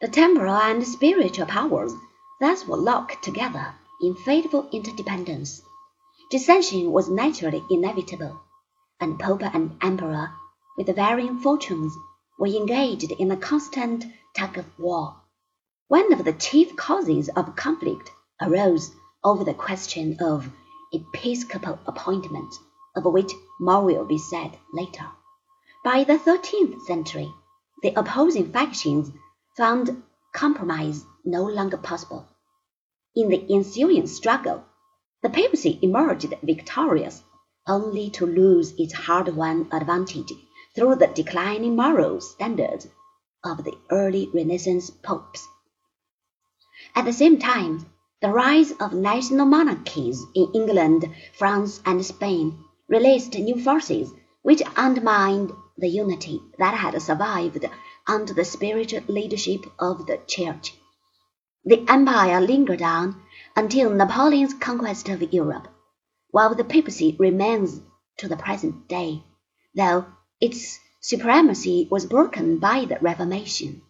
The temporal and spiritual powers thus were locked together in fateful interdependence. Dissension was naturally inevitable, and Pope and Emperor, with varying fortunes, were engaged in a constant tug of war. One of the chief causes of conflict arose over the question of episcopal appointment, of which more will be said later. By the thirteenth century, the opposing factions found compromise no longer possible. In the ensuing struggle, the papacy emerged victorious, only to lose its hard-won advantage through the declining moral standards of the early Renaissance popes. At the same time, the rise of national monarchies in England, France, and Spain released new forces which undermined the unity that had survived under the spiritual leadership of the Church. The empire lingered on until Napoleon's conquest of Europe, while the papacy remains to the present day, though its supremacy was broken by the Reformation.